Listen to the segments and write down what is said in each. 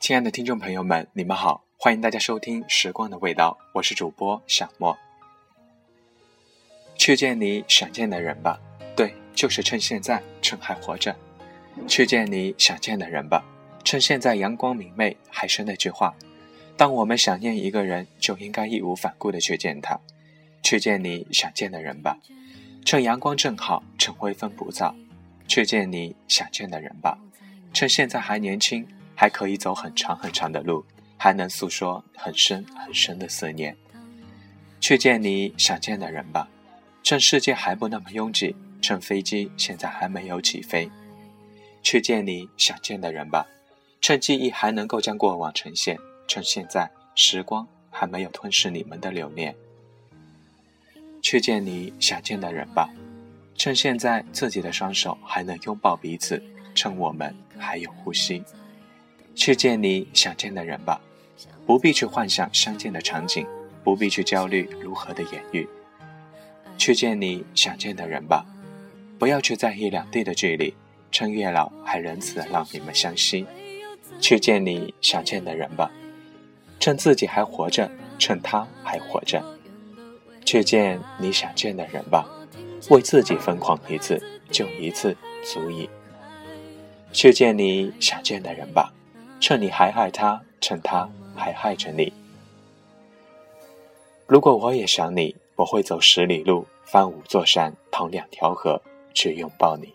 亲爱的听众朋友们，你们好，欢迎大家收听《时光的味道》，我是主播小莫。去见你想见的人吧，对，就是趁现在，趁还活着。去见你想见的人吧，趁现在阳光明媚。还是那句话，当我们想念一个人，就应该义无反顾的去见他。去见你想见的人吧，趁阳光正好，趁微风不燥。去见你想见的人吧，趁现在还年轻。还可以走很长很长的路，还能诉说很深很深的思念。去见你想见的人吧，趁世界还不那么拥挤，趁飞机现在还没有起飞。去见你想见的人吧，趁记忆还能够将过往呈现，趁现在时光还没有吞噬你们的留念。去见你想见的人吧，趁现在自己的双手还能拥抱彼此，趁我们还有呼吸。去见你想见的人吧，不必去幻想相见的场景，不必去焦虑如何的言语。去见你想见的人吧，不要去在意两地的距离，趁月老还仁慈让你们相惜。去见你想见的人吧，趁自己还活着，趁他还活着。去见你想见的人吧，为自己疯狂一次，就一次足矣。去见你想见的人吧。趁你还爱他，趁他还爱着你。如果我也想你，我会走十里路，翻五座山，趟两条河，去拥抱你。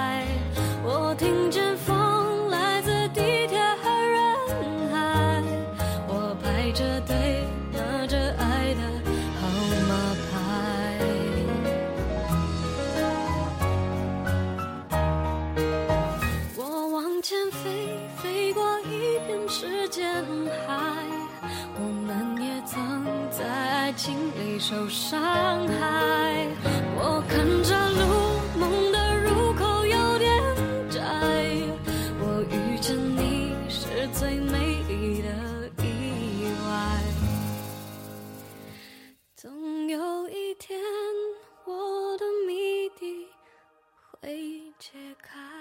飞过一片时间海我们也曾在爱情里受伤害。我看着路梦的入口有点窄我遇见你是最美丽的意外。总有一天我的谜底会揭开。